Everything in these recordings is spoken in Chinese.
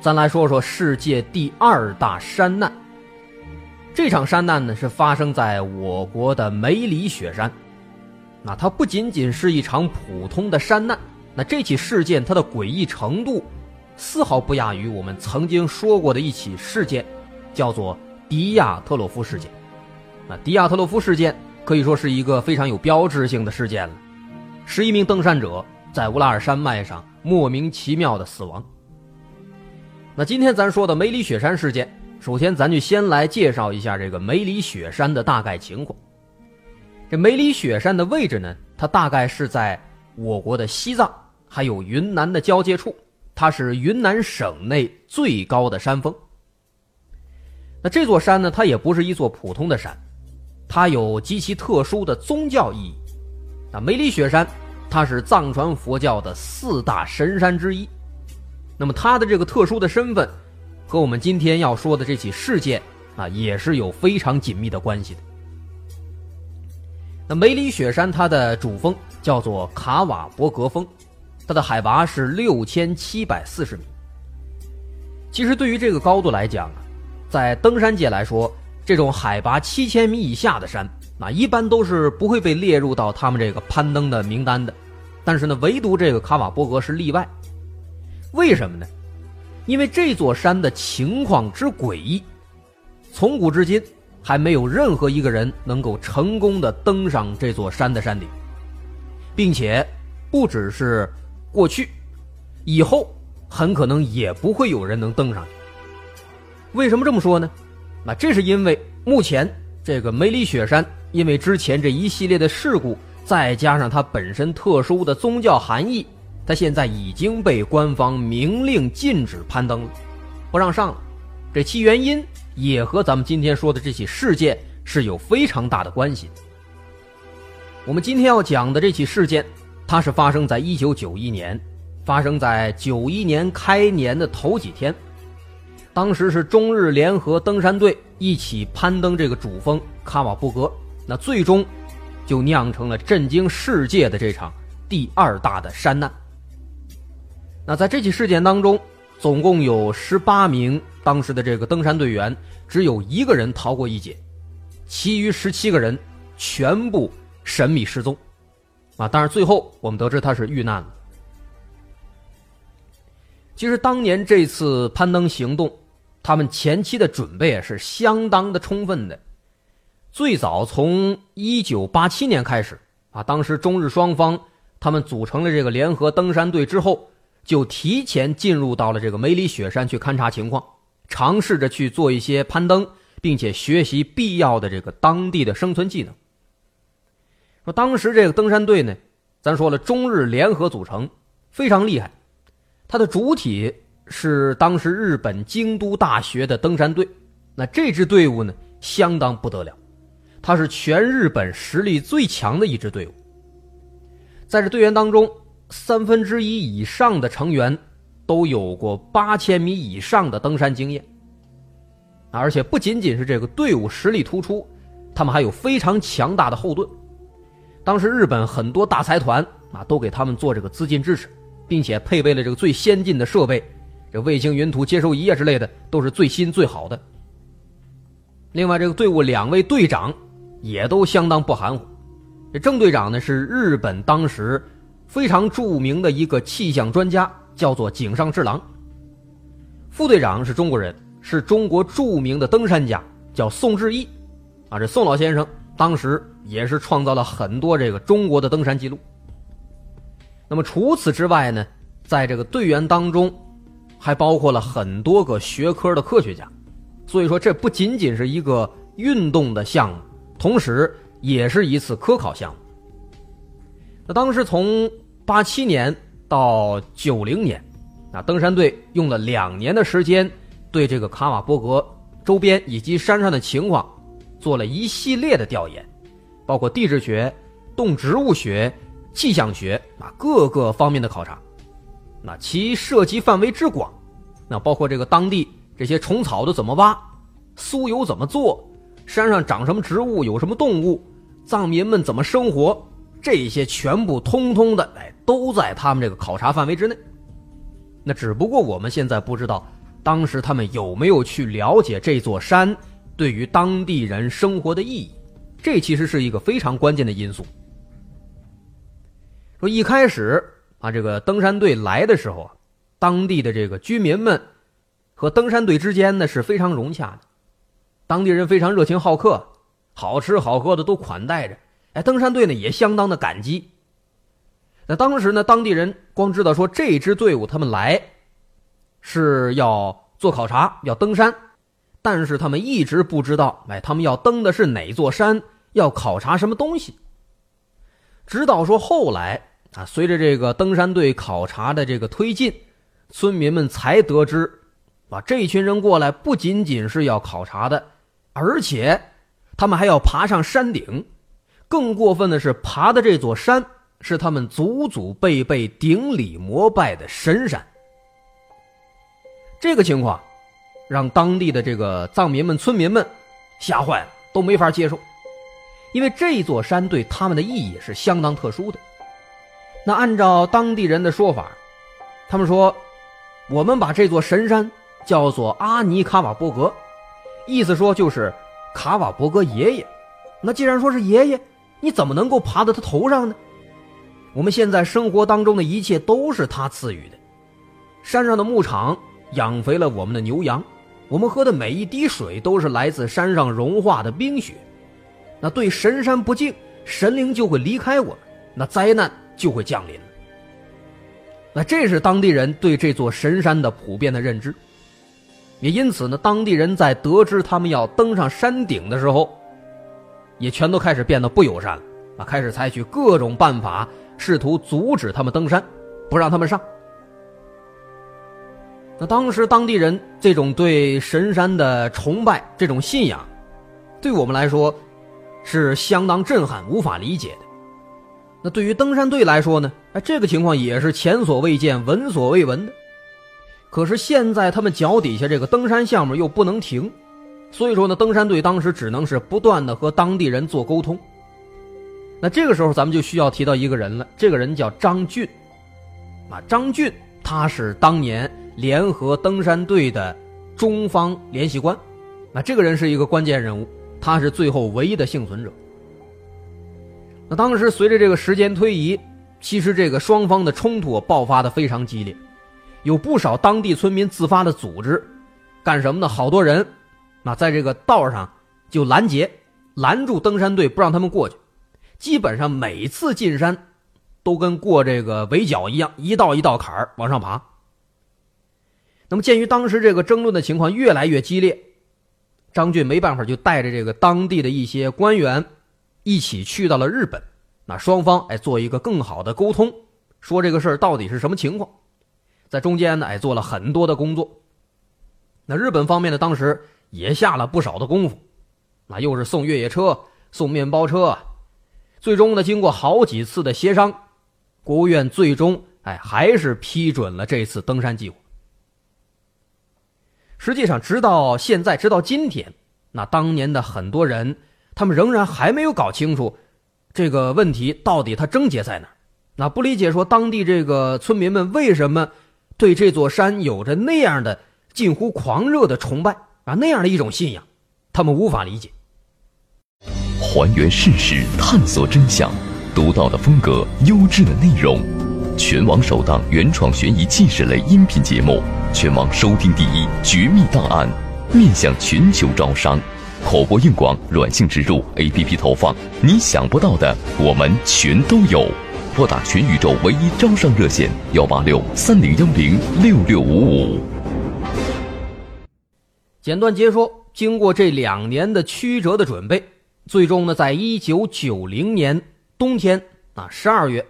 咱来说说世界第二大山难。这场山难呢，是发生在我国的梅里雪山。那它不仅仅是一场普通的山难，那这起事件它的诡异程度，丝毫不亚于我们曾经说过的一起事件，叫做迪亚特洛夫事件。那迪亚特洛夫事件可以说是一个非常有标志性的事件了。十一名登山者在乌拉尔山脉上莫名其妙的死亡。那今天咱说的梅里雪山事件，首先咱就先来介绍一下这个梅里雪山的大概情况。这梅里雪山的位置呢，它大概是在我国的西藏还有云南的交界处，它是云南省内最高的山峰。那这座山呢，它也不是一座普通的山，它有极其特殊的宗教意义。那梅里雪山，它是藏传佛教的四大神山之一。那么他的这个特殊的身份，和我们今天要说的这起事件啊，也是有非常紧密的关系的。那梅里雪山它的主峰叫做卡瓦博格峰，它的海拔是六千七百四十米。其实对于这个高度来讲啊，在登山界来说，这种海拔七千米以下的山啊，一般都是不会被列入到他们这个攀登的名单的。但是呢，唯独这个卡瓦博格是例外。为什么呢？因为这座山的情况之诡异，从古至今还没有任何一个人能够成功的登上这座山的山顶，并且不只是过去，以后很可能也不会有人能登上去。为什么这么说呢？那这是因为目前这个梅里雪山，因为之前这一系列的事故，再加上它本身特殊的宗教含义。他现在已经被官方明令禁止攀登了，不让上了。这其原因也和咱们今天说的这起事件是有非常大的关系。我们今天要讲的这起事件，它是发生在一九九一年，发生在九一年开年的头几天。当时是中日联合登山队一起攀登这个主峰卡瓦布格，那最终就酿成了震惊世界的这场第二大的山难。那在这起事件当中，总共有十八名当时的这个登山队员，只有一个人逃过一劫，其余十七个人全部神秘失踪，啊！但是最后我们得知他是遇难了。其实当年这次攀登行动，他们前期的准备是相当的充分的，最早从一九八七年开始，啊，当时中日双方他们组成了这个联合登山队之后。就提前进入到了这个梅里雪山去勘察情况，尝试着去做一些攀登，并且学习必要的这个当地的生存技能。说当时这个登山队呢，咱说了中日联合组成，非常厉害。它的主体是当时日本京都大学的登山队，那这支队伍呢相当不得了，它是全日本实力最强的一支队伍。在这队员当中。三分之一以上的成员都有过八千米以上的登山经验，而且不仅仅是这个队伍实力突出，他们还有非常强大的后盾。当时日本很多大财团啊都给他们做这个资金支持，并且配备了这个最先进的设备，这卫星云图接收仪啊之类的都是最新最好的。另外，这个队伍两位队长也都相当不含糊，这郑队长呢是日本当时。非常著名的一个气象专家叫做井上治郎。副队长是中国人，是中国著名的登山家，叫宋志毅。啊，这宋老先生当时也是创造了很多这个中国的登山记录。那么除此之外呢，在这个队员当中，还包括了很多个学科的科学家。所以说，这不仅仅是一个运动的项目，同时也是一次科考项目。那当时从八七年到九零年，啊，登山队用了两年的时间，对这个卡瓦波格周边以及山上的情况，做了一系列的调研，包括地质学、动植物学、气象学啊各个方面的考察。那其涉及范围之广，那包括这个当地这些虫草都怎么挖，酥油怎么做，山上长什么植物，有什么动物，藏民们怎么生活，这些全部通通的哎都在他们这个考察范围之内。那只不过我们现在不知道，当时他们有没有去了解这座山对于当地人生活的意义，这其实是一个非常关键的因素。说一开始啊，这个登山队来的时候啊，当地的这个居民们和登山队之间呢是非常融洽的，当地人非常热情好客，好吃好喝的都款待着，哎，登山队呢也相当的感激。那当时呢，当地人光知道说这支队伍他们来是要做考察，要登山，但是他们一直不知道，哎，他们要登的是哪座山，要考察什么东西。直到说后来啊，随着这个登山队考察的这个推进，村民们才得知，啊，这群人过来不仅仅是要考察的，而且他们还要爬上山顶，更过分的是爬的这座山。是他们祖祖辈辈顶礼膜拜的神山。这个情况，让当地的这个藏民们、村民们吓坏了，都没法接受，因为这座山对他们的意义是相当特殊的。那按照当地人的说法，他们说，我们把这座神山叫做阿尼卡瓦伯格，意思说就是卡瓦伯格爷爷。那既然说是爷爷，你怎么能够爬到他头上呢？我们现在生活当中的一切都是他赐予的，山上的牧场养肥了我们的牛羊，我们喝的每一滴水都是来自山上融化的冰雪。那对神山不敬，神灵就会离开我们，那灾难就会降临。那这是当地人对这座神山的普遍的认知，也因此呢，当地人在得知他们要登上山顶的时候，也全都开始变得不友善了啊，开始采取各种办法。试图阻止他们登山，不让他们上。那当时当地人这种对神山的崇拜、这种信仰，对我们来说是相当震撼、无法理解的。那对于登山队来说呢？哎，这个情况也是前所未见、闻所未闻的。可是现在他们脚底下这个登山项目又不能停，所以说呢，登山队当时只能是不断的和当地人做沟通。那这个时候，咱们就需要提到一个人了。这个人叫张俊，啊，张俊他是当年联合登山队的中方联系官，那这个人是一个关键人物，他是最后唯一的幸存者。那当时随着这个时间推移，其实这个双方的冲突爆发的非常激烈，有不少当地村民自发的组织，干什么呢？好多人，那在这个道上就拦截，拦住登山队，不让他们过去。基本上每次进山，都跟过这个围剿一样，一道一道坎儿往上爬。那么，鉴于当时这个争论的情况越来越激烈，张俊没办法，就带着这个当地的一些官员，一起去到了日本。那双方哎做一个更好的沟通，说这个事儿到底是什么情况，在中间呢哎做了很多的工作。那日本方面呢，当时也下了不少的功夫，那又是送越野车、送面包车。最终呢，经过好几次的协商，国务院最终哎还是批准了这次登山计划。实际上，直到现在，直到今天，那当年的很多人，他们仍然还没有搞清楚这个问题到底它症结在哪那不理解说，当地这个村民们为什么对这座山有着那样的近乎狂热的崇拜那样的一种信仰，他们无法理解。还原事实，探索真相，独到的风格，优质的内容，全网首档原创悬疑纪实类音频节目，全网收听第一《绝密档案》，面向全球招商，口播硬广、软性植入、APP 投放，你想不到的，我们全都有。拨打全宇宙唯一招商热线：幺八六三零幺零六六五五。简短截说，经过这两年的曲折的准备。最终呢，在一九九零年冬天啊，十二月，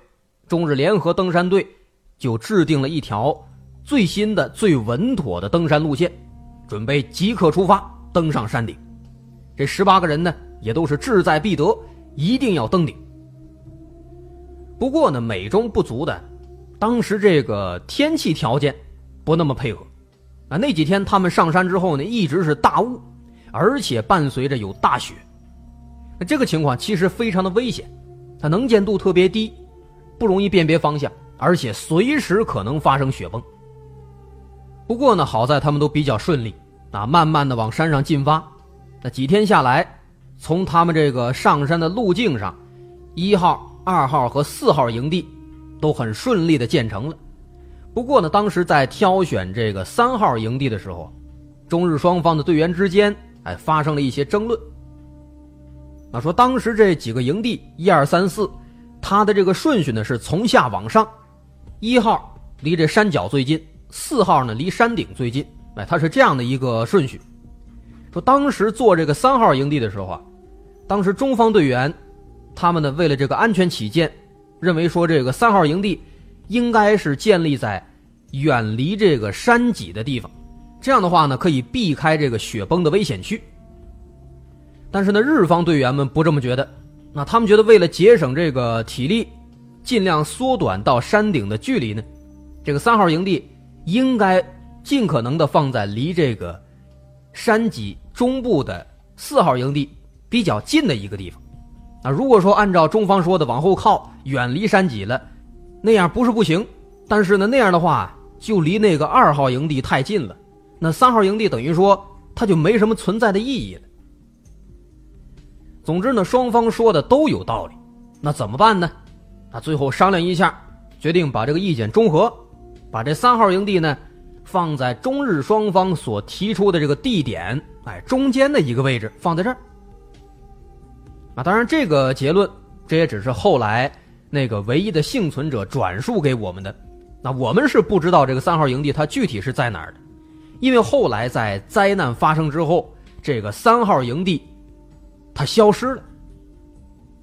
中日联合登山队就制定了一条最新的、最稳妥的登山路线，准备即刻出发，登上山顶。这十八个人呢，也都是志在必得，一定要登顶。不过呢，美中不足的，当时这个天气条件不那么配合。啊，那几天他们上山之后呢，一直是大雾，而且伴随着有大雪。那这个情况其实非常的危险，它能见度特别低，不容易辨别方向，而且随时可能发生雪崩。不过呢，好在他们都比较顺利，啊，慢慢的往山上进发。那几天下来，从他们这个上山的路径上，一号、二号和四号营地都很顺利的建成了。不过呢，当时在挑选这个三号营地的时候，中日双方的队员之间哎发生了一些争论。那说当时这几个营地一二三四，它的这个顺序呢是从下往上，一号离这山脚最近，四号呢离山顶最近，哎，它是这样的一个顺序。说当时做这个三号营地的时候啊，当时中方队员他们呢为了这个安全起见，认为说这个三号营地。应该是建立在远离这个山脊的地方，这样的话呢，可以避开这个雪崩的危险区。但是呢，日方队员们不这么觉得，那他们觉得为了节省这个体力，尽量缩短到山顶的距离呢，这个三号营地应该尽可能的放在离这个山脊中部的四号营地比较近的一个地方。啊，如果说按照中方说的往后靠，远离山脊了。那样不是不行，但是呢，那样的话就离那个二号营地太近了，那三号营地等于说它就没什么存在的意义了。总之呢，双方说的都有道理，那怎么办呢？那最后商量一下，决定把这个意见中和，把这三号营地呢放在中日双方所提出的这个地点，哎，中间的一个位置放在这儿。啊，当然这个结论这也只是后来。那个唯一的幸存者转述给我们的，那我们是不知道这个三号营地它具体是在哪儿的，因为后来在灾难发生之后，这个三号营地它消失了，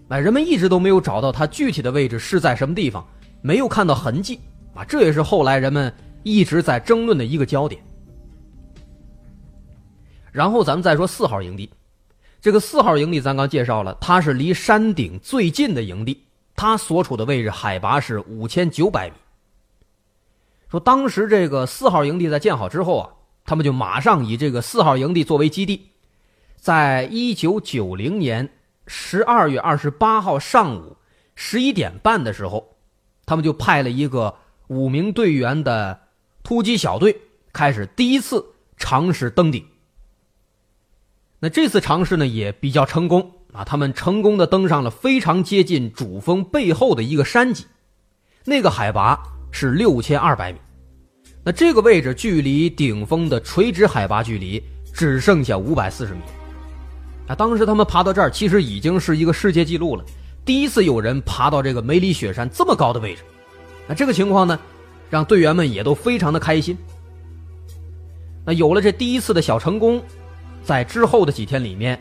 哎，人们一直都没有找到它具体的位置是在什么地方，没有看到痕迹啊，这也是后来人们一直在争论的一个焦点。然后咱们再说四号营地，这个四号营地咱刚介绍了，它是离山顶最近的营地。他所处的位置海拔是五千九百米。说当时这个四号营地在建好之后啊，他们就马上以这个四号营地作为基地，在一九九零年十二月二十八号上午十一点半的时候，他们就派了一个五名队员的突击小队开始第一次尝试登顶。那这次尝试呢也比较成功。啊，他们成功的登上了非常接近主峰背后的一个山脊，那个海拔是六千二百米，那这个位置距离顶峰的垂直海拔距离只剩下五百四十米。啊，当时他们爬到这儿，其实已经是一个世界纪录了，第一次有人爬到这个梅里雪山这么高的位置。那这个情况呢，让队员们也都非常的开心。那有了这第一次的小成功，在之后的几天里面。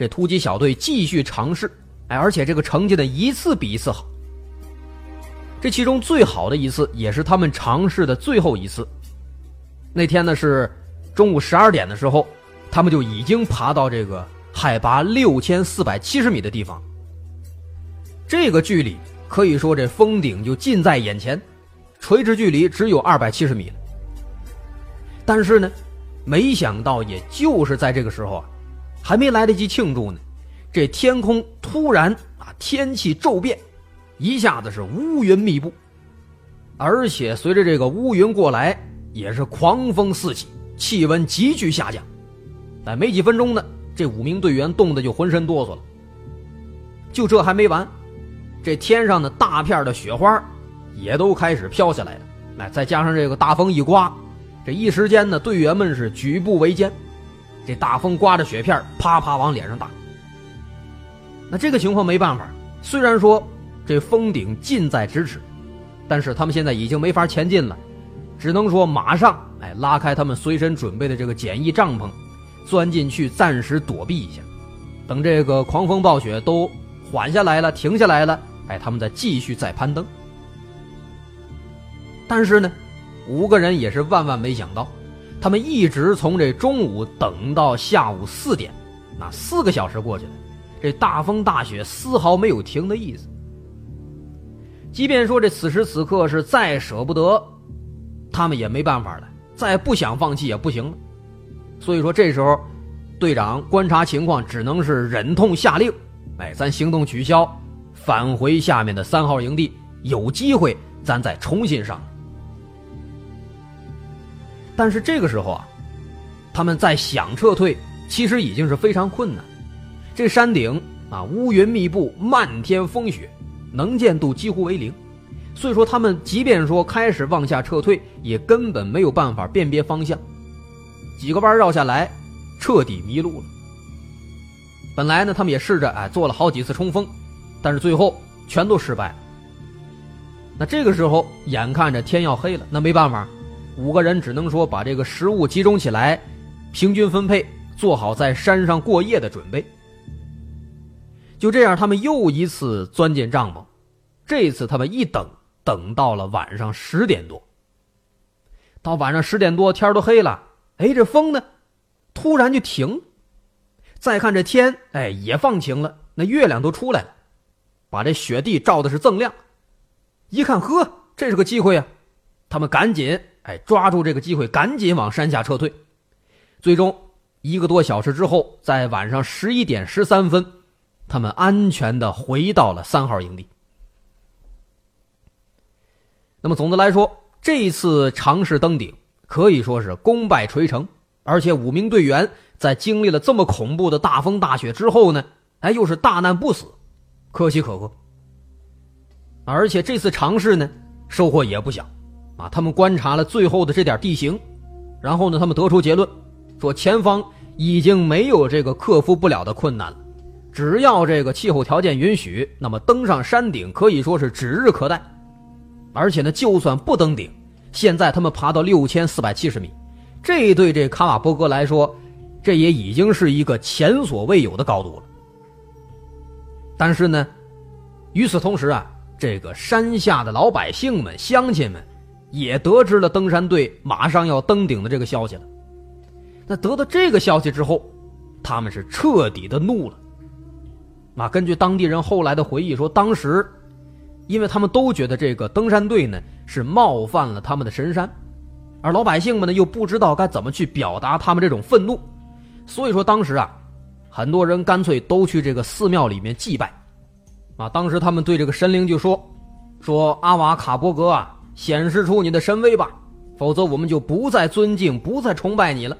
这突击小队继续尝试，哎，而且这个成绩呢一次比一次好。这其中最好的一次，也是他们尝试的最后一次。那天呢是中午十二点的时候，他们就已经爬到这个海拔六千四百七十米的地方。这个距离可以说这峰顶就近在眼前，垂直距离只有二百七十米了。但是呢，没想到也就是在这个时候啊。还没来得及庆祝呢，这天空突然啊，天气骤变，一下子是乌云密布，而且随着这个乌云过来，也是狂风四起，气温急剧下降。但没几分钟呢，这五名队员冻得就浑身哆嗦了。就这还没完，这天上的大片的雪花也都开始飘下来了。哎，再加上这个大风一刮，这一时间呢，队员们是举步维艰。这大风刮着雪片啪啪往脸上打。那这个情况没办法，虽然说这峰顶近在咫尺，但是他们现在已经没法前进了，只能说马上哎拉开他们随身准备的这个简易帐篷，钻进去暂时躲避一下，等这个狂风暴雪都缓下来了、停下来了，哎，他们再继续再攀登。但是呢，五个人也是万万没想到。他们一直从这中午等到下午四点，那四个小时过去了，这大风大雪丝毫没有停的意思。即便说这此时此刻是再舍不得，他们也没办法了，再不想放弃也不行了。所以说这时候，队长观察情况，只能是忍痛下令：“哎，咱行动取消，返回下面的三号营地，有机会咱再重新上。”但是这个时候啊，他们再想撤退，其实已经是非常困难。这山顶啊，乌云密布，漫天风雪。能见度几乎为零，所以说他们即便说开始往下撤退，也根本没有办法辨别方向，几个弯绕下来，彻底迷路了。本来呢，他们也试着哎做了好几次冲锋，但是最后全都失败。那这个时候眼看着天要黑了，那没办法，五个人只能说把这个食物集中起来，平均分配，做好在山上过夜的准备。就这样，他们又一次钻进帐篷。这次他们一等，等到了晚上十点多。到晚上十点多，天都黑了。哎，这风呢，突然就停。再看这天，哎，也放晴了。那月亮都出来了，把这雪地照的是锃亮。一看，呵，这是个机会啊！他们赶紧哎抓住这个机会，赶紧往山下撤退。最终一个多小时之后，在晚上十一点十三分。他们安全的回到了三号营地。那么总的来说，这次尝试登顶可以说是功败垂成，而且五名队员在经历了这么恐怖的大风大雪之后呢，哎，又是大难不死，可喜可贺。而且这次尝试呢，收获也不小，啊，他们观察了最后的这点地形，然后呢，他们得出结论，说前方已经没有这个克服不了的困难了。只要这个气候条件允许，那么登上山顶可以说是指日可待。而且呢，就算不登顶，现在他们爬到六千四百七十米，这对这卡瓦波哥来说，这也已经是一个前所未有的高度了。但是呢，与此同时啊，这个山下的老百姓们、乡亲们，也得知了登山队马上要登顶的这个消息了。那得到这个消息之后，他们是彻底的怒了。啊，根据当地人后来的回忆说，当时，因为他们都觉得这个登山队呢是冒犯了他们的神山，而老百姓们呢又不知道该怎么去表达他们这种愤怒，所以说当时啊，很多人干脆都去这个寺庙里面祭拜，啊，当时他们对这个神灵就说，说阿瓦卡波格啊，显示出你的神威吧，否则我们就不再尊敬、不再崇拜你了。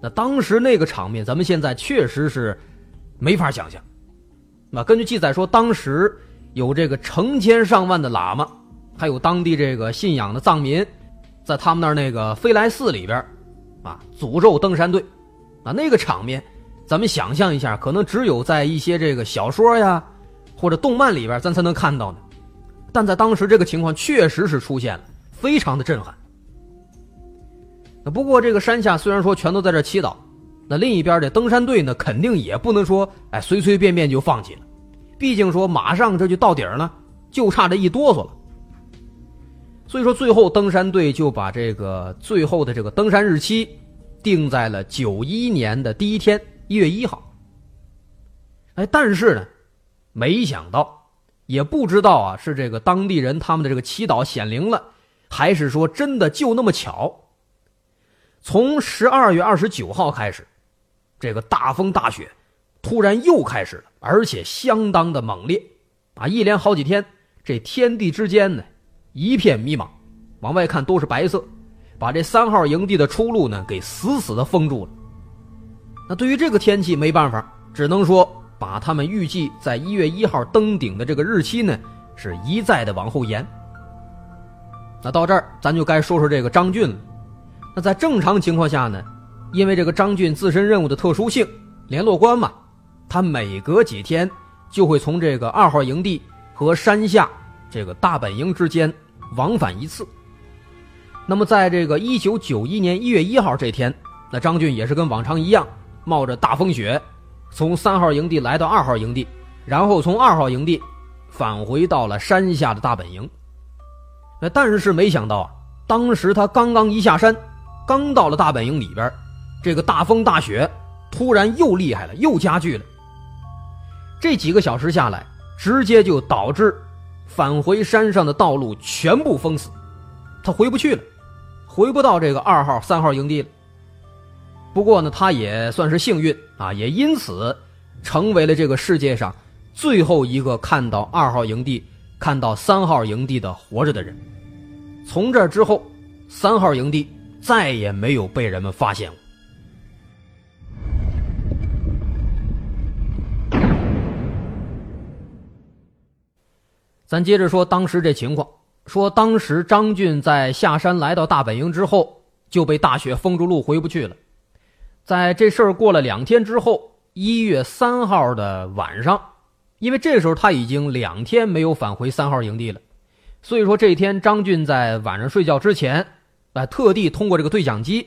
那当时那个场面，咱们现在确实是。没法想象，那根据记载说，当时有这个成千上万的喇嘛，还有当地这个信仰的藏民，在他们那儿那个飞来寺里边，啊，诅咒登山队，啊，那个场面，咱们想象一下，可能只有在一些这个小说呀，或者动漫里边，咱才能看到呢。但在当时这个情况确实是出现了，非常的震撼。那不过这个山下虽然说全都在这祈祷。那另一边的登山队呢，肯定也不能说，哎，随随便便就放弃了，毕竟说马上这就到顶了，就差这一哆嗦了。所以说，最后登山队就把这个最后的这个登山日期定在了九一年的第一天，一月一号。哎，但是呢，没想到，也不知道啊，是这个当地人他们的这个祈祷显灵了，还是说真的就那么巧？从十二月二十九号开始。这个大风大雪，突然又开始了，而且相当的猛烈，啊，一连好几天，这天地之间呢，一片迷茫，往外看都是白色，把这三号营地的出路呢给死死的封住了。那对于这个天气没办法，只能说把他们预计在一月一号登顶的这个日期呢，是一再的往后延。那到这儿，咱就该说说这个张俊了。那在正常情况下呢？因为这个张俊自身任务的特殊性，联络官嘛，他每隔几天就会从这个二号营地和山下这个大本营之间往返一次。那么，在这个一九九一年一月一号这天，那张俊也是跟往常一样，冒着大风雪，从三号营地来到二号营地，然后从二号营地返回到了山下的大本营。那但是没想到啊，当时他刚刚一下山。刚到了大本营里边，这个大风大雪突然又厉害了，又加剧了。这几个小时下来，直接就导致返回山上的道路全部封死，他回不去了，回不到这个二号、三号营地了。不过呢，他也算是幸运啊，也因此成为了这个世界上最后一个看到二号营地、看到三号营地的活着的人。从这之后，三号营地再也没有被人们发现过。咱接着说当时这情况，说当时张俊在下山来到大本营之后，就被大雪封住路，回不去了。在这事儿过了两天之后，一月三号的晚上，因为这时候他已经两天没有返回三号营地了。所以说，这天张俊在晚上睡觉之前，哎，特地通过这个对讲机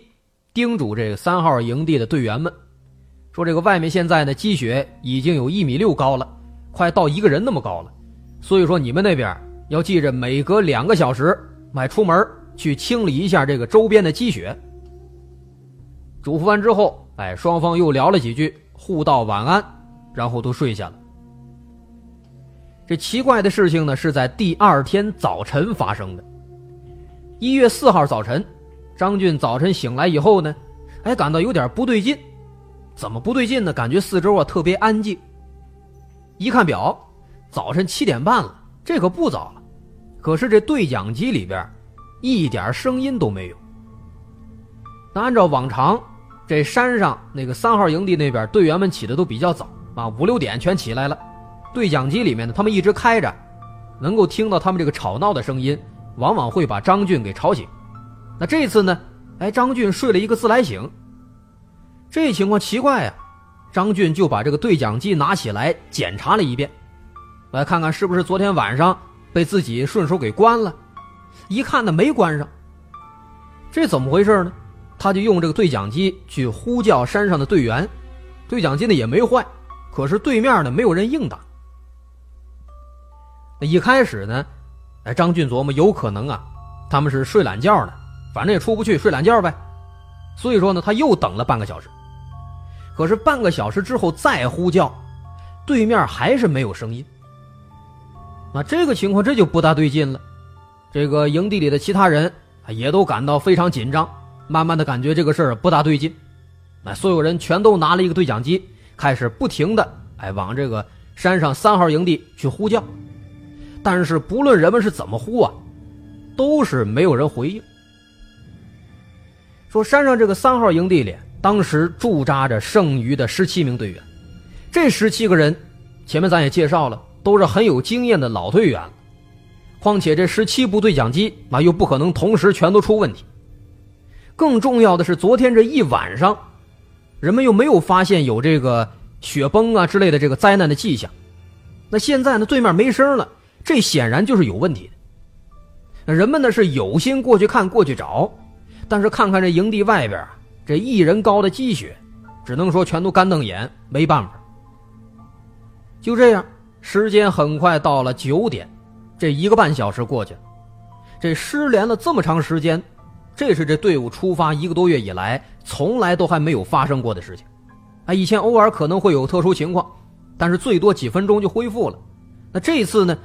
叮嘱这个三号营地的队员们，说这个外面现在呢积雪已经有一米六高了，快到一个人那么高了。所以说，你们那边要记着，每隔两个小时，买出门去清理一下这个周边的积雪。嘱咐完之后，哎，双方又聊了几句，互道晚安，然后都睡下了。这奇怪的事情呢，是在第二天早晨发生的。一月四号早晨，张俊早晨醒来以后呢，哎，感到有点不对劲。怎么不对劲呢？感觉四周啊特别安静。一看表，早晨七点半了，这可不早了。可是这对讲机里边一点声音都没有。那按照往常，这山上那个三号营地那边队员们起的都比较早啊，五六点全起来了。对讲机里面呢，他们一直开着，能够听到他们这个吵闹的声音，往往会把张俊给吵醒。那这次呢，哎，张俊睡了一个自来醒。这情况奇怪呀，张俊就把这个对讲机拿起来检查了一遍，来看看是不是昨天晚上被自己顺手给关了。一看呢，没关上。这怎么回事呢？他就用这个对讲机去呼叫山上的队员，对讲机呢也没坏，可是对面呢没有人应答。一开始呢，哎，张俊琢磨有可能啊，他们是睡懒觉呢，反正也出不去，睡懒觉呗。所以说呢，他又等了半个小时。可是半个小时之后再呼叫，对面还是没有声音。那这个情况这就不大对劲了。这个营地里的其他人也都感到非常紧张，慢慢的感觉这个事儿不大对劲。那所有人全都拿了一个对讲机，开始不停的哎往这个山上三号营地去呼叫。但是不论人们是怎么呼啊，都是没有人回应。说山上这个三号营地里，当时驻扎着剩余的十七名队员，这十七个人，前面咱也介绍了，都是很有经验的老队员。况且这十七部对讲机那，又不可能同时全都出问题。更重要的是，昨天这一晚上，人们又没有发现有这个雪崩啊之类的这个灾难的迹象。那现在呢，对面没声了。这显然就是有问题的。人们呢是有心过去看、过去找，但是看看这营地外边这一人高的积雪，只能说全都干瞪眼，没办法。就这样，时间很快到了九点，这一个半小时过去了，这失联了这么长时间，这是这队伍出发一个多月以来从来都还没有发生过的事情。啊，以前偶尔可能会有特殊情况，但是最多几分钟就恢复了。那这次呢？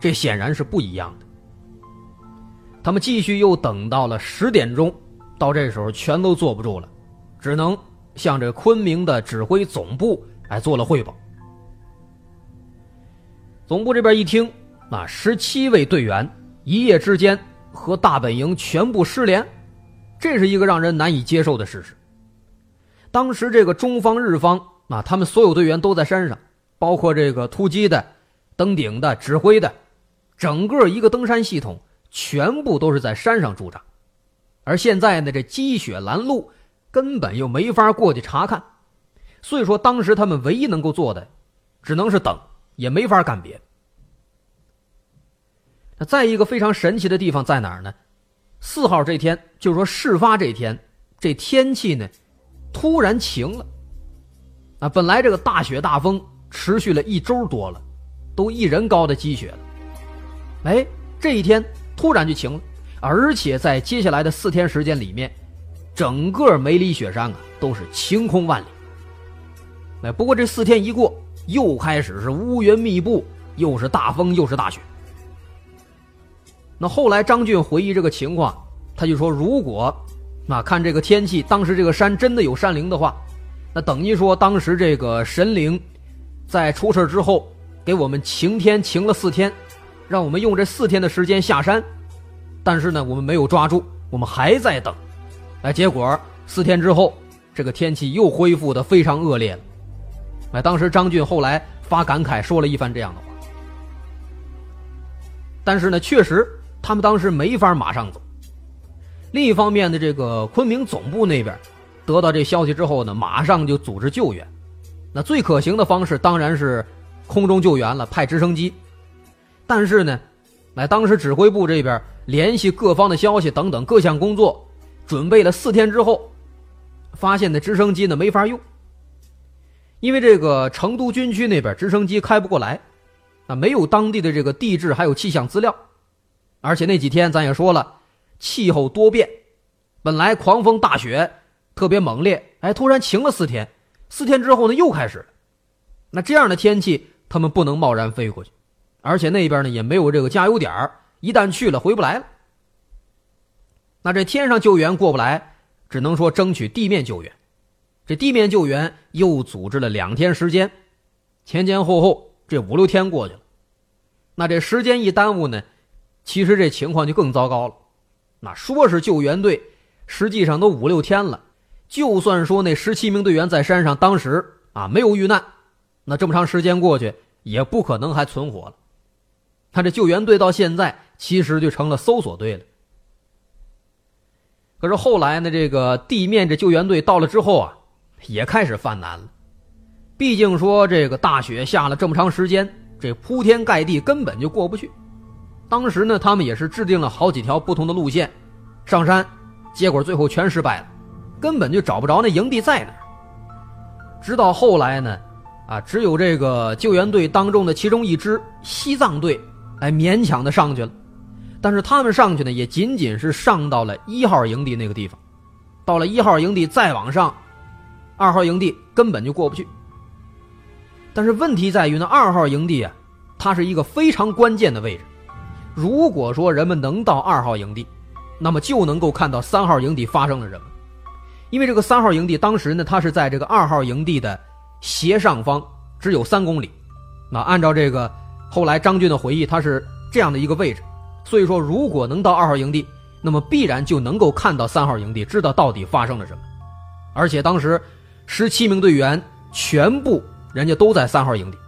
这显然是不一样的。他们继续又等到了十点钟，到这时候全都坐不住了，只能向这昆明的指挥总部来做了汇报。总部这边一听，啊，十七位队员一夜之间和大本营全部失联，这是一个让人难以接受的事实。当时这个中方、日方啊，他们所有队员都在山上，包括这个突击的、登顶的、指挥的。整个一个登山系统全部都是在山上驻扎，而现在呢，这积雪拦路，根本又没法过去查看，所以说当时他们唯一能够做的，只能是等，也没法干别的。那再一个非常神奇的地方在哪儿呢？四号这天，就是说事发这天，这天气呢，突然晴了。啊，本来这个大雪大风持续了一周多了，都一人高的积雪了。哎，这一天突然就晴了，而且在接下来的四天时间里面，整个梅里雪山啊都是晴空万里。哎，不过这四天一过，又开始是乌云密布，又是大风，又是大雪。那后来张俊回忆这个情况，他就说：“如果啊看这个天气，当时这个山真的有山灵的话，那等于说当时这个神灵在出事之后给我们晴天晴了四天，让我们用这四天的时间下山，但是呢我们没有抓住，我们还在等。哎，结果四天之后，这个天气又恢复的非常恶劣了。”哎，当时张俊后来发感慨说了一番这样的话，但是呢，确实他们当时没法马上走。另一方面呢，这个昆明总部那边得到这消息之后呢，马上就组织救援。那最可行的方式当然是空中救援了，派直升机。但是呢，哎，当时指挥部这边联系各方的消息等等各项工作，准备了四天之后，发现那直升机呢没法用。因为这个成都军区那边直升机开不过来，啊，没有当地的这个地质还有气象资料，而且那几天咱也说了，气候多变，本来狂风大雪特别猛烈，哎，突然晴了四天，四天之后呢又开始了，那这样的天气他们不能贸然飞过去，而且那边呢也没有这个加油点一旦去了回不来了。那这天上救援过不来，只能说争取地面救援。这地面救援又组织了两天时间，前前后后这五六天过去了，那这时间一耽误呢，其实这情况就更糟糕了。那说是救援队，实际上都五六天了。就算说那十七名队员在山上当时啊没有遇难，那这么长时间过去也不可能还存活了。他这救援队到现在其实就成了搜索队了。可是后来呢，这个地面这救援队到了之后啊。也开始犯难了，毕竟说这个大雪下了这么长时间，这铺天盖地根本就过不去。当时呢，他们也是制定了好几条不同的路线上山，结果最后全失败了，根本就找不着那营地在哪。直到后来呢，啊，只有这个救援队当中的其中一支西藏队，哎，勉强的上去了，但是他们上去呢，也仅仅是上到了一号营地那个地方，到了一号营地再往上。二号营地根本就过不去，但是问题在于呢，二号营地啊，它是一个非常关键的位置。如果说人们能到二号营地，那么就能够看到三号营地发生了什么。因为这个三号营地当时呢，它是在这个二号营地的斜上方，只有三公里。那按照这个后来张军的回忆，它是这样的一个位置。所以说，如果能到二号营地，那么必然就能够看到三号营地，知道到底发生了什么。而且当时。十七名队员全部人家都在三号营地，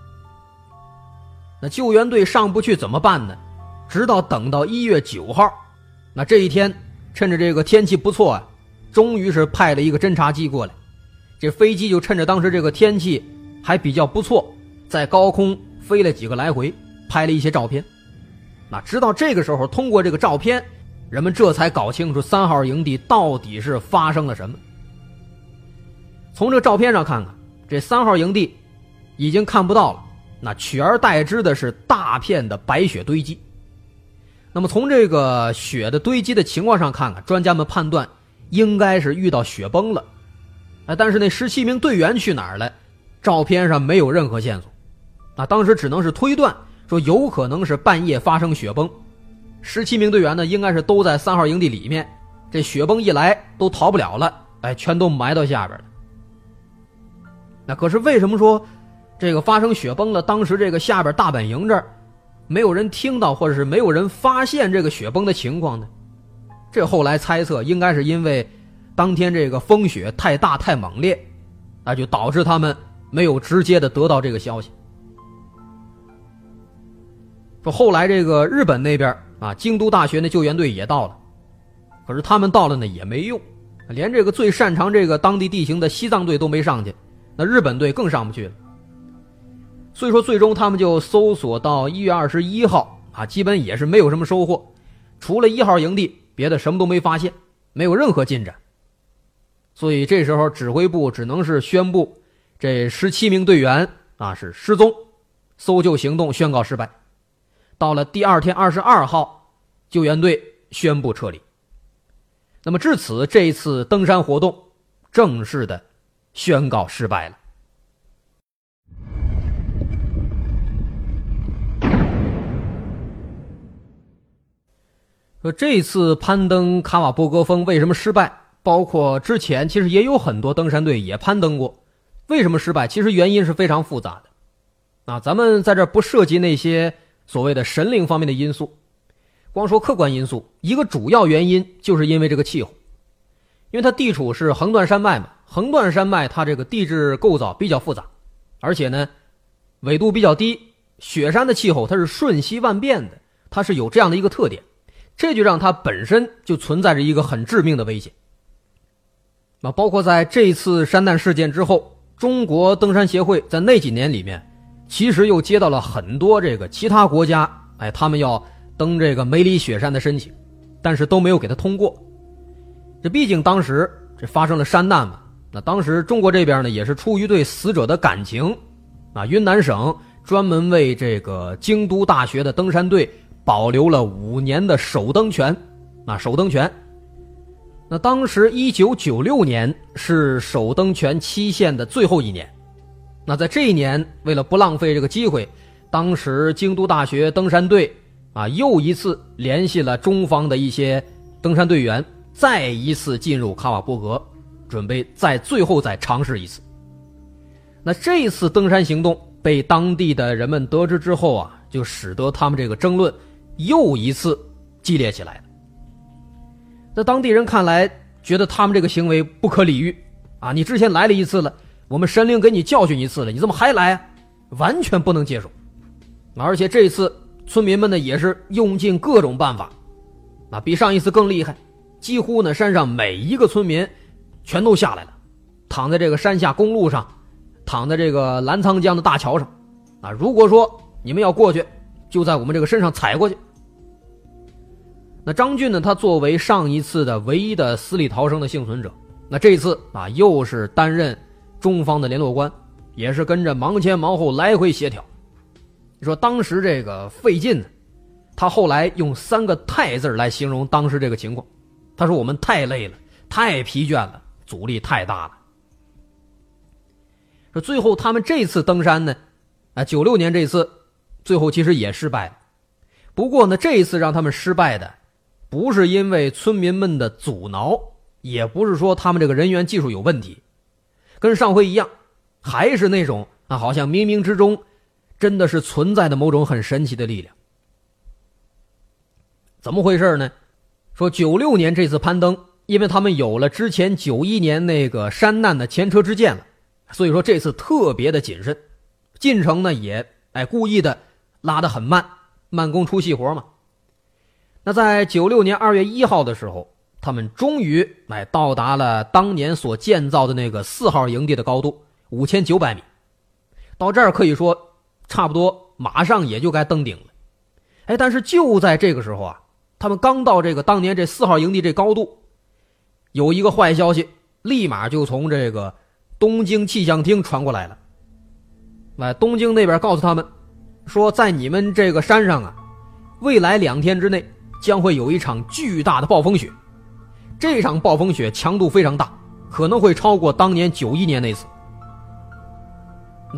那救援队上不去怎么办呢？直到等到一月九号，那这一天趁着这个天气不错啊，终于是派了一个侦察机过来，这飞机就趁着当时这个天气还比较不错，在高空飞了几个来回，拍了一些照片。那直到这个时候，通过这个照片，人们这才搞清楚三号营地到底是发生了什么。从这照片上看看，这三号营地已经看不到了，那取而代之的是大片的白雪堆积。那么从这个雪的堆积的情况上看看，专家们判断应该是遇到雪崩了。哎，但是那十七名队员去哪儿了？照片上没有任何线索。啊当时只能是推断说，有可能是半夜发生雪崩，十七名队员呢应该是都在三号营地里面，这雪崩一来都逃不了了，哎，全都埋到下边了。那可是为什么说，这个发生雪崩了？当时这个下边大本营这儿，没有人听到，或者是没有人发现这个雪崩的情况呢？这后来猜测，应该是因为当天这个风雪太大太猛烈，那就导致他们没有直接的得到这个消息。说后来这个日本那边啊，京都大学的救援队也到了，可是他们到了呢也没用，连这个最擅长这个当地地形的西藏队都没上去。那日本队更上不去了，所以说最终他们就搜索到一月二十一号啊，基本也是没有什么收获，除了一号营地，别的什么都没发现，没有任何进展。所以这时候指挥部只能是宣布这十七名队员啊是失踪，搜救行动宣告失败。到了第二天二十二号，救援队宣布撤离。那么至此，这一次登山活动正式的宣告失败了。说这次攀登卡瓦波格峰为什么失败？包括之前其实也有很多登山队也攀登过，为什么失败？其实原因是非常复杂的。啊，咱们在这不涉及那些所谓的神灵方面的因素，光说客观因素，一个主要原因就是因为这个气候，因为它地处是横断山脉嘛，横断山脉它这个地质构造比较复杂，而且呢纬度比较低，雪山的气候它是瞬息万变的，它是有这样的一个特点。这就让他本身就存在着一个很致命的危险。那包括在这次山难事件之后，中国登山协会在那几年里面，其实又接到了很多这个其他国家，哎，他们要登这个梅里雪山的申请，但是都没有给他通过。这毕竟当时这发生了山难嘛，那当时中国这边呢，也是出于对死者的感情，啊，云南省专门为这个京都大学的登山队。保留了五年的首登权，啊，首登权。那当时一九九六年是首登权期限的最后一年，那在这一年，为了不浪费这个机会，当时京都大学登山队啊又一次联系了中方的一些登山队员，再一次进入卡瓦波格，准备再最后再尝试一次。那这次登山行动被当地的人们得知之后啊，就使得他们这个争论。又一次激烈起来了。在当地人看来，觉得他们这个行为不可理喻啊！你之前来了一次了，我们神灵给你教训一次了，你怎么还来？啊？完全不能接受。而且这次村民们呢，也是用尽各种办法，啊，比上一次更厉害。几乎呢，山上每一个村民全都下来了，躺在这个山下公路上，躺在这个澜沧江的大桥上，啊，如果说你们要过去。就在我们这个身上踩过去。那张俊呢？他作为上一次的唯一的死里逃生的幸存者，那这一次啊，又是担任中方的联络官，也是跟着忙前忙后来回协调。你说当时这个费劲呢，他后来用三个“太”字来形容当时这个情况。他说：“我们太累了，太疲倦了，阻力太大了。”说最后他们这次登山呢，啊，九六年这次。最后其实也失败了，不过呢，这一次让他们失败的，不是因为村民们的阻挠，也不是说他们这个人员技术有问题，跟上回一样，还是那种啊，好像冥冥之中，真的是存在的某种很神奇的力量。怎么回事呢？说九六年这次攀登，因为他们有了之前九一年那个山难的前车之鉴了，所以说这次特别的谨慎，进程呢也哎故意的。拉得很慢，慢工出细活嘛。那在九六年二月一号的时候，他们终于哎到达了当年所建造的那个四号营地的高度五千九百米。到这儿可以说差不多马上也就该登顶了。哎，但是就在这个时候啊，他们刚到这个当年这四号营地这高度，有一个坏消息，立马就从这个东京气象厅传过来了。来，东京那边告诉他们。说在你们这个山上啊，未来两天之内将会有一场巨大的暴风雪，这场暴风雪强度非常大，可能会超过当年九一年那次。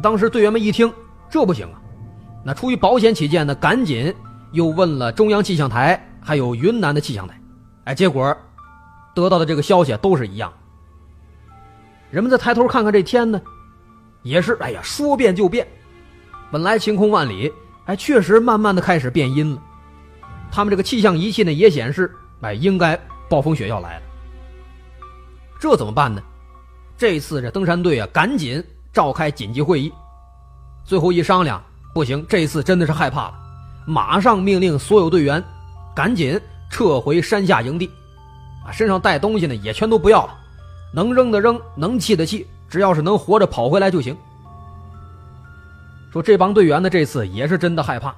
当时队员们一听，这不行啊，那出于保险起见呢，赶紧又问了中央气象台，还有云南的气象台，哎，结果得到的这个消息都是一样。人们再抬头看看这天呢，也是哎呀，说变就变。本来晴空万里，哎，确实慢慢的开始变阴了。他们这个气象仪器呢也显示，哎，应该暴风雪要来了。这怎么办呢？这次这登山队啊，赶紧召开紧急会议。最后一商量，不行，这次真的是害怕了，马上命令所有队员赶紧撤回山下营地，啊，身上带东西呢也全都不要了，能扔的扔，能弃的弃，只要是能活着跑回来就行。说这帮队员呢，这次也是真的害怕，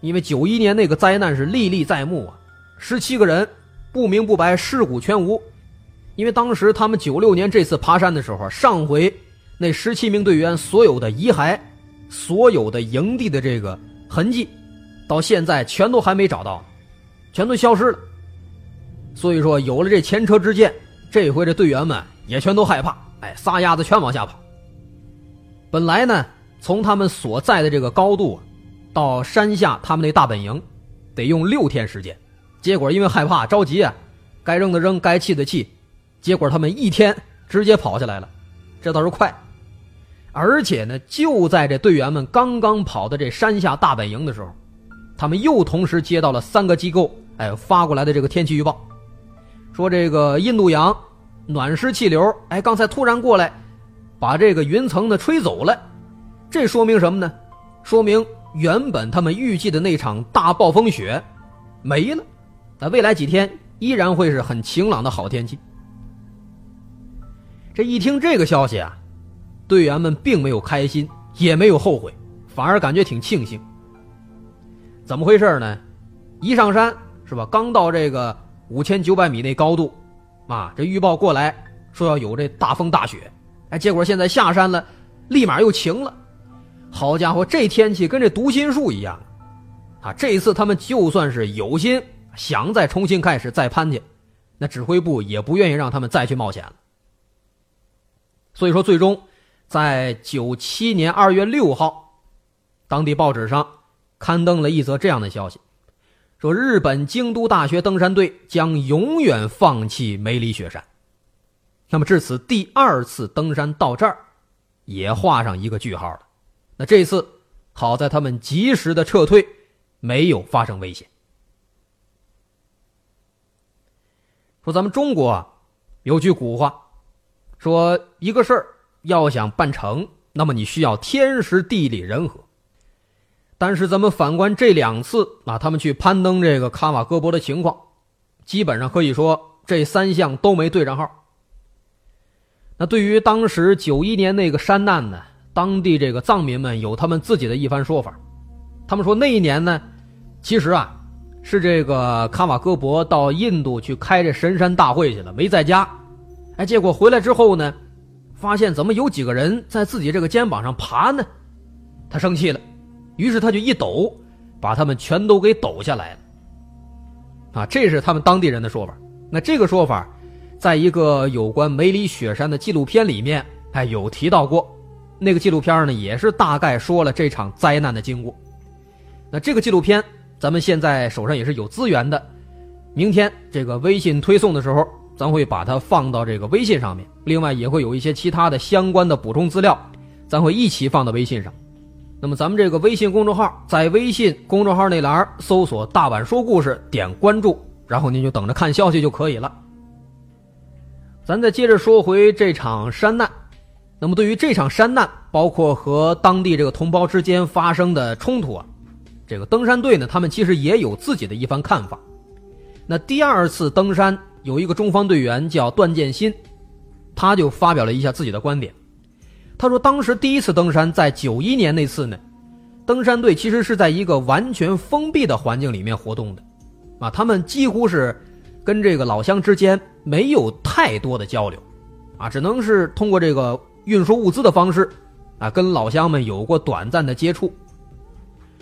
因为九一年那个灾难是历历在目啊，十七个人不明不白，尸骨全无。因为当时他们九六年这次爬山的时候，上回那十七名队员所有的遗骸、所有的营地的这个痕迹，到现在全都还没找到，全都消失了。所以说有了这前车之鉴，这回这队员们也全都害怕，哎，撒丫子全往下跑。本来呢，从他们所在的这个高度到山下他们那大本营，得用六天时间，结果因为害怕着急啊，该扔的扔，该弃的弃，结果他们一天直接跑下来了，这倒是快。而且呢，就在这队员们刚刚跑到这山下大本营的时候，他们又同时接到了三个机构哎发过来的这个天气预报，说这个印度洋暖湿气流哎刚才突然过来，把这个云层呢吹走了，这说明什么呢？说明原本他们预计的那场大暴风雪没了，那未来几天依然会是很晴朗的好天气。这一听这个消息啊。队员们并没有开心，也没有后悔，反而感觉挺庆幸。怎么回事呢？一上山是吧？刚到这个五千九百米那高度，啊，这预报过来说要有这大风大雪，哎，结果现在下山了，立马又晴了。好家伙，这天气跟这读心术一样啊！这一次他们就算是有心想再重新开始再攀去，那指挥部也不愿意让他们再去冒险了。所以说，最终。在九七年二月六号，当地报纸上刊登了一则这样的消息，说日本京都大学登山队将永远放弃梅里雪山。那么至此，第二次登山到这儿也画上一个句号了。那这次好在他们及时的撤退，没有发生危险。说咱们中国啊，有句古话，说一个事儿。要想办成，那么你需要天时地利人和。但是咱们反观这两次啊，他们去攀登这个卡瓦戈博的情况，基本上可以说这三项都没对上号。那对于当时九一年那个山难呢，当地这个藏民们有他们自己的一番说法。他们说那一年呢，其实啊是这个卡瓦戈博到印度去开这神山大会去了，没在家。哎，结果回来之后呢。发现怎么有几个人在自己这个肩膀上爬呢？他生气了，于是他就一抖，把他们全都给抖下来了。啊，这是他们当地人的说法。那这个说法，在一个有关梅里雪山的纪录片里面，哎，有提到过。那个纪录片呢，也是大概说了这场灾难的经过。那这个纪录片，咱们现在手上也是有资源的。明天这个微信推送的时候。咱会把它放到这个微信上面，另外也会有一些其他的相关的补充资料，咱会一起放到微信上。那么咱们这个微信公众号，在微信公众号那栏搜索“大碗说故事”，点关注，然后您就等着看消息就可以了。咱再接着说回这场山难，那么对于这场山难，包括和当地这个同胞之间发生的冲突啊，这个登山队呢，他们其实也有自己的一番看法。那第二次登山。有一个中方队员叫段建新，他就发表了一下自己的观点。他说，当时第一次登山在九一年那次呢，登山队其实是在一个完全封闭的环境里面活动的，啊，他们几乎是跟这个老乡之间没有太多的交流，啊，只能是通过这个运输物资的方式，啊，跟老乡们有过短暂的接触。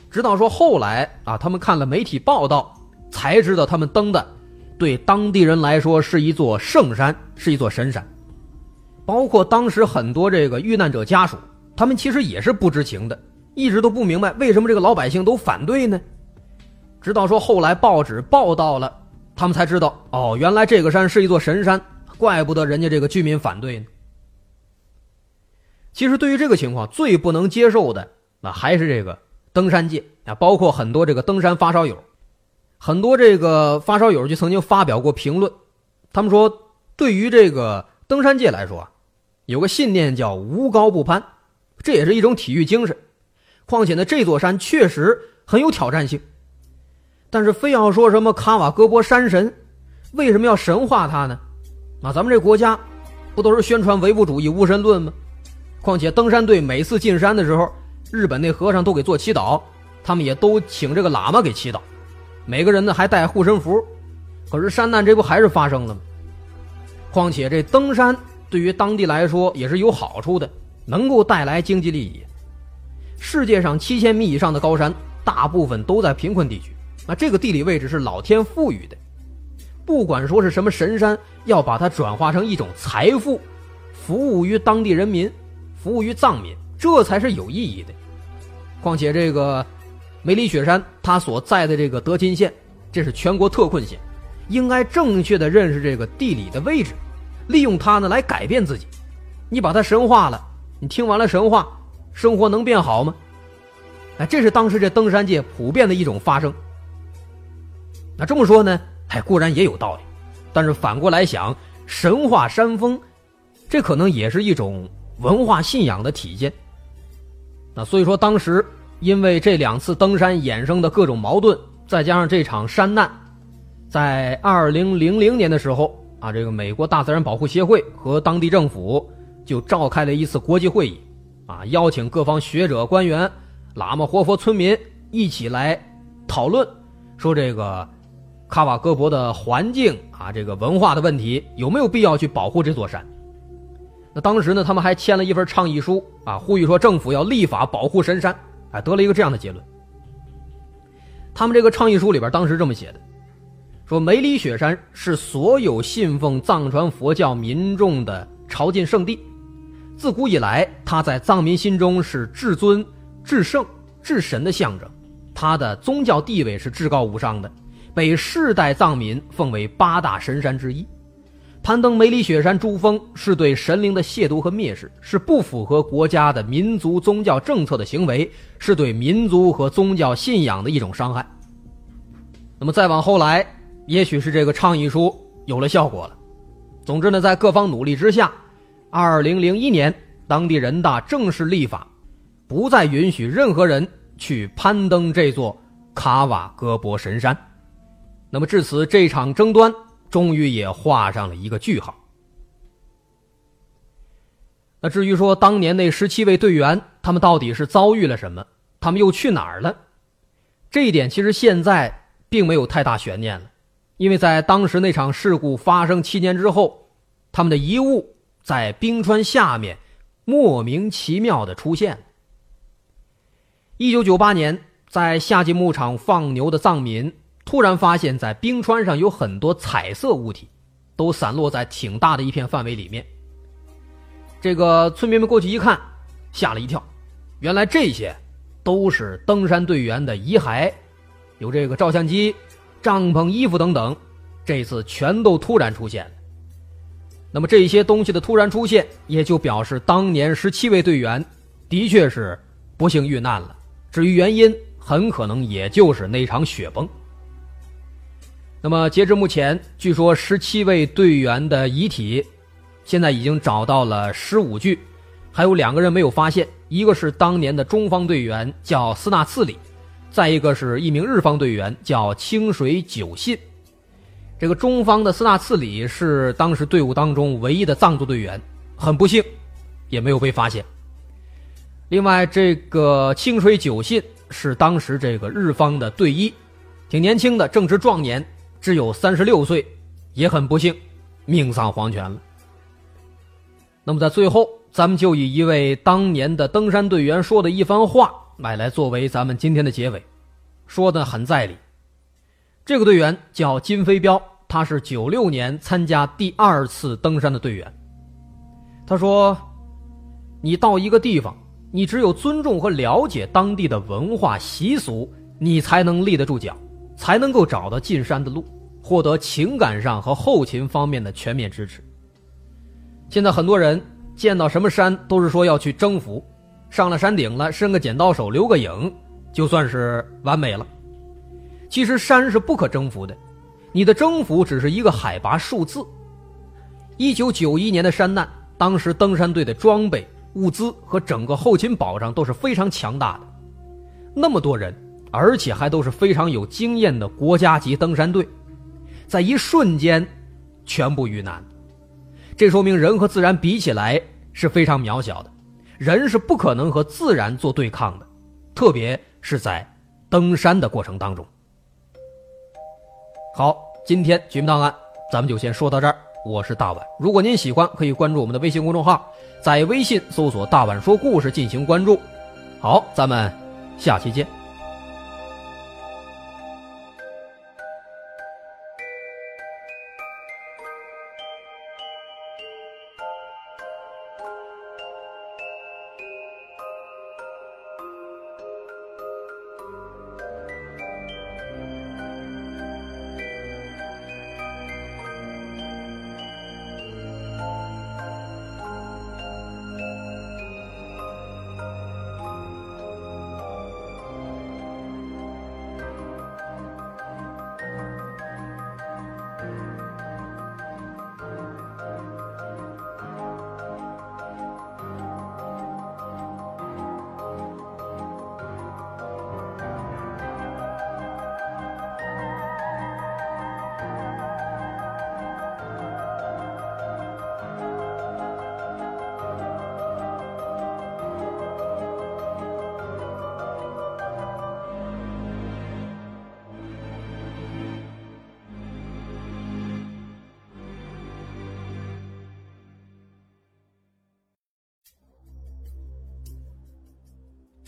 直到说后来啊，他们看了媒体报道，才知道他们登的。对当地人来说是一座圣山，是一座神山。包括当时很多这个遇难者家属，他们其实也是不知情的，一直都不明白为什么这个老百姓都反对呢？直到说后来报纸报道了，他们才知道，哦，原来这个山是一座神山，怪不得人家这个居民反对呢。其实对于这个情况，最不能接受的那还是这个登山界啊，包括很多这个登山发烧友。很多这个发烧友就曾经发表过评论，他们说，对于这个登山界来说，有个信念叫无高不攀，这也是一种体育精神。况且呢，这座山确实很有挑战性，但是非要说什么卡瓦戈博山神，为什么要神化他呢？啊，咱们这国家不都是宣传唯物主义、无神论吗？况且登山队每次进山的时候，日本那和尚都给做祈祷，他们也都请这个喇嘛给祈祷。每个人呢还带护身符，可是山难这不还是发生了吗？况且这登山对于当地来说也是有好处的，能够带来经济利益。世界上七千米以上的高山，大部分都在贫困地区，那这个地理位置是老天赋予的。不管说是什么神山，要把它转化成一种财富，服务于当地人民，服务于藏民，这才是有意义的。况且这个梅里雪山，它所在的这个德钦县，这是全国特困县，应该正确的认识这个地理的位置，利用它呢来改变自己。你把它神化了，你听完了神话，生活能变好吗？哎，这是当时这登山界普遍的一种发生。那这么说呢，哎，固然也有道理，但是反过来想，神话山峰，这可能也是一种文化信仰的体现。那所以说，当时因为这两次登山衍生的各种矛盾，再加上这场山难，在二零零零年的时候啊，这个美国大自然保护协会和当地政府就召开了一次国际会议，啊，邀请各方学者、官员。喇嘛、活佛、村民一起来讨论，说这个卡瓦戈博的环境啊，这个文化的问题有没有必要去保护这座山？那当时呢，他们还签了一份倡议书啊，呼吁说政府要立法保护神山，哎，得了一个这样的结论。他们这个倡议书里边当时这么写的：说梅里雪山是所有信奉藏传佛教民众的朝觐圣地，自古以来，它在藏民心中是至尊。至圣、至神的象征，它的宗教地位是至高无上的，被世代藏民奉为八大神山之一。攀登梅里雪山珠峰是对神灵的亵渎和蔑视，是不符合国家的民族宗教政策的行为，是对民族和宗教信仰的一种伤害。那么再往后来，也许是这个倡议书有了效果了。总之呢，在各方努力之下，二零零一年，当地人大正式立法。不再允许任何人去攀登这座卡瓦戈博神山。那么至此，这场争端终于也画上了一个句号。那至于说当年那十七位队员，他们到底是遭遇了什么？他们又去哪儿了？这一点其实现在并没有太大悬念了，因为在当时那场事故发生七年之后，他们的遗物在冰川下面莫名其妙的出现。一九九八年，在夏季牧场放牛的藏民突然发现，在冰川上有很多彩色物体，都散落在挺大的一片范围里面。这个村民们过去一看，吓了一跳，原来这些都是登山队员的遗骸，有这个照相机、帐篷、衣服等等，这次全都突然出现了。那么这些东西的突然出现，也就表示当年十七位队员的确是不幸遇难了。至于原因，很可能也就是那场雪崩。那么，截至目前，据说十七位队员的遗体现在已经找到了十五具，还有两个人没有发现，一个是当年的中方队员，叫斯纳次里，再一个是一名日方队员，叫清水久信。这个中方的斯纳次里是当时队伍当中唯一的藏族队员，很不幸，也没有被发现。另外，这个清水久信是当时这个日方的队医，挺年轻的，正值壮年，只有三十六岁，也很不幸，命丧黄泉了。那么在最后，咱们就以一位当年的登山队员说的一番话来来作为咱们今天的结尾，说的很在理。这个队员叫金飞彪，他是九六年参加第二次登山的队员。他说：“你到一个地方。”你只有尊重和了解当地的文化习俗，你才能立得住脚，才能够找到进山的路，获得情感上和后勤方面的全面支持。现在很多人见到什么山都是说要去征服，上了山顶了伸个剪刀手留个影，就算是完美了。其实山是不可征服的，你的征服只是一个海拔数字。一九九一年的山难，当时登山队的装备。物资和整个后勤保障都是非常强大的，那么多人，而且还都是非常有经验的国家级登山队，在一瞬间全部遇难，这说明人和自然比起来是非常渺小的，人是不可能和自然做对抗的，特别是在登山的过程当中。好，今天《绝密档案》咱们就先说到这儿，我是大碗，如果您喜欢，可以关注我们的微信公众号。在微信搜索“大碗说故事”进行关注，好，咱们下期见。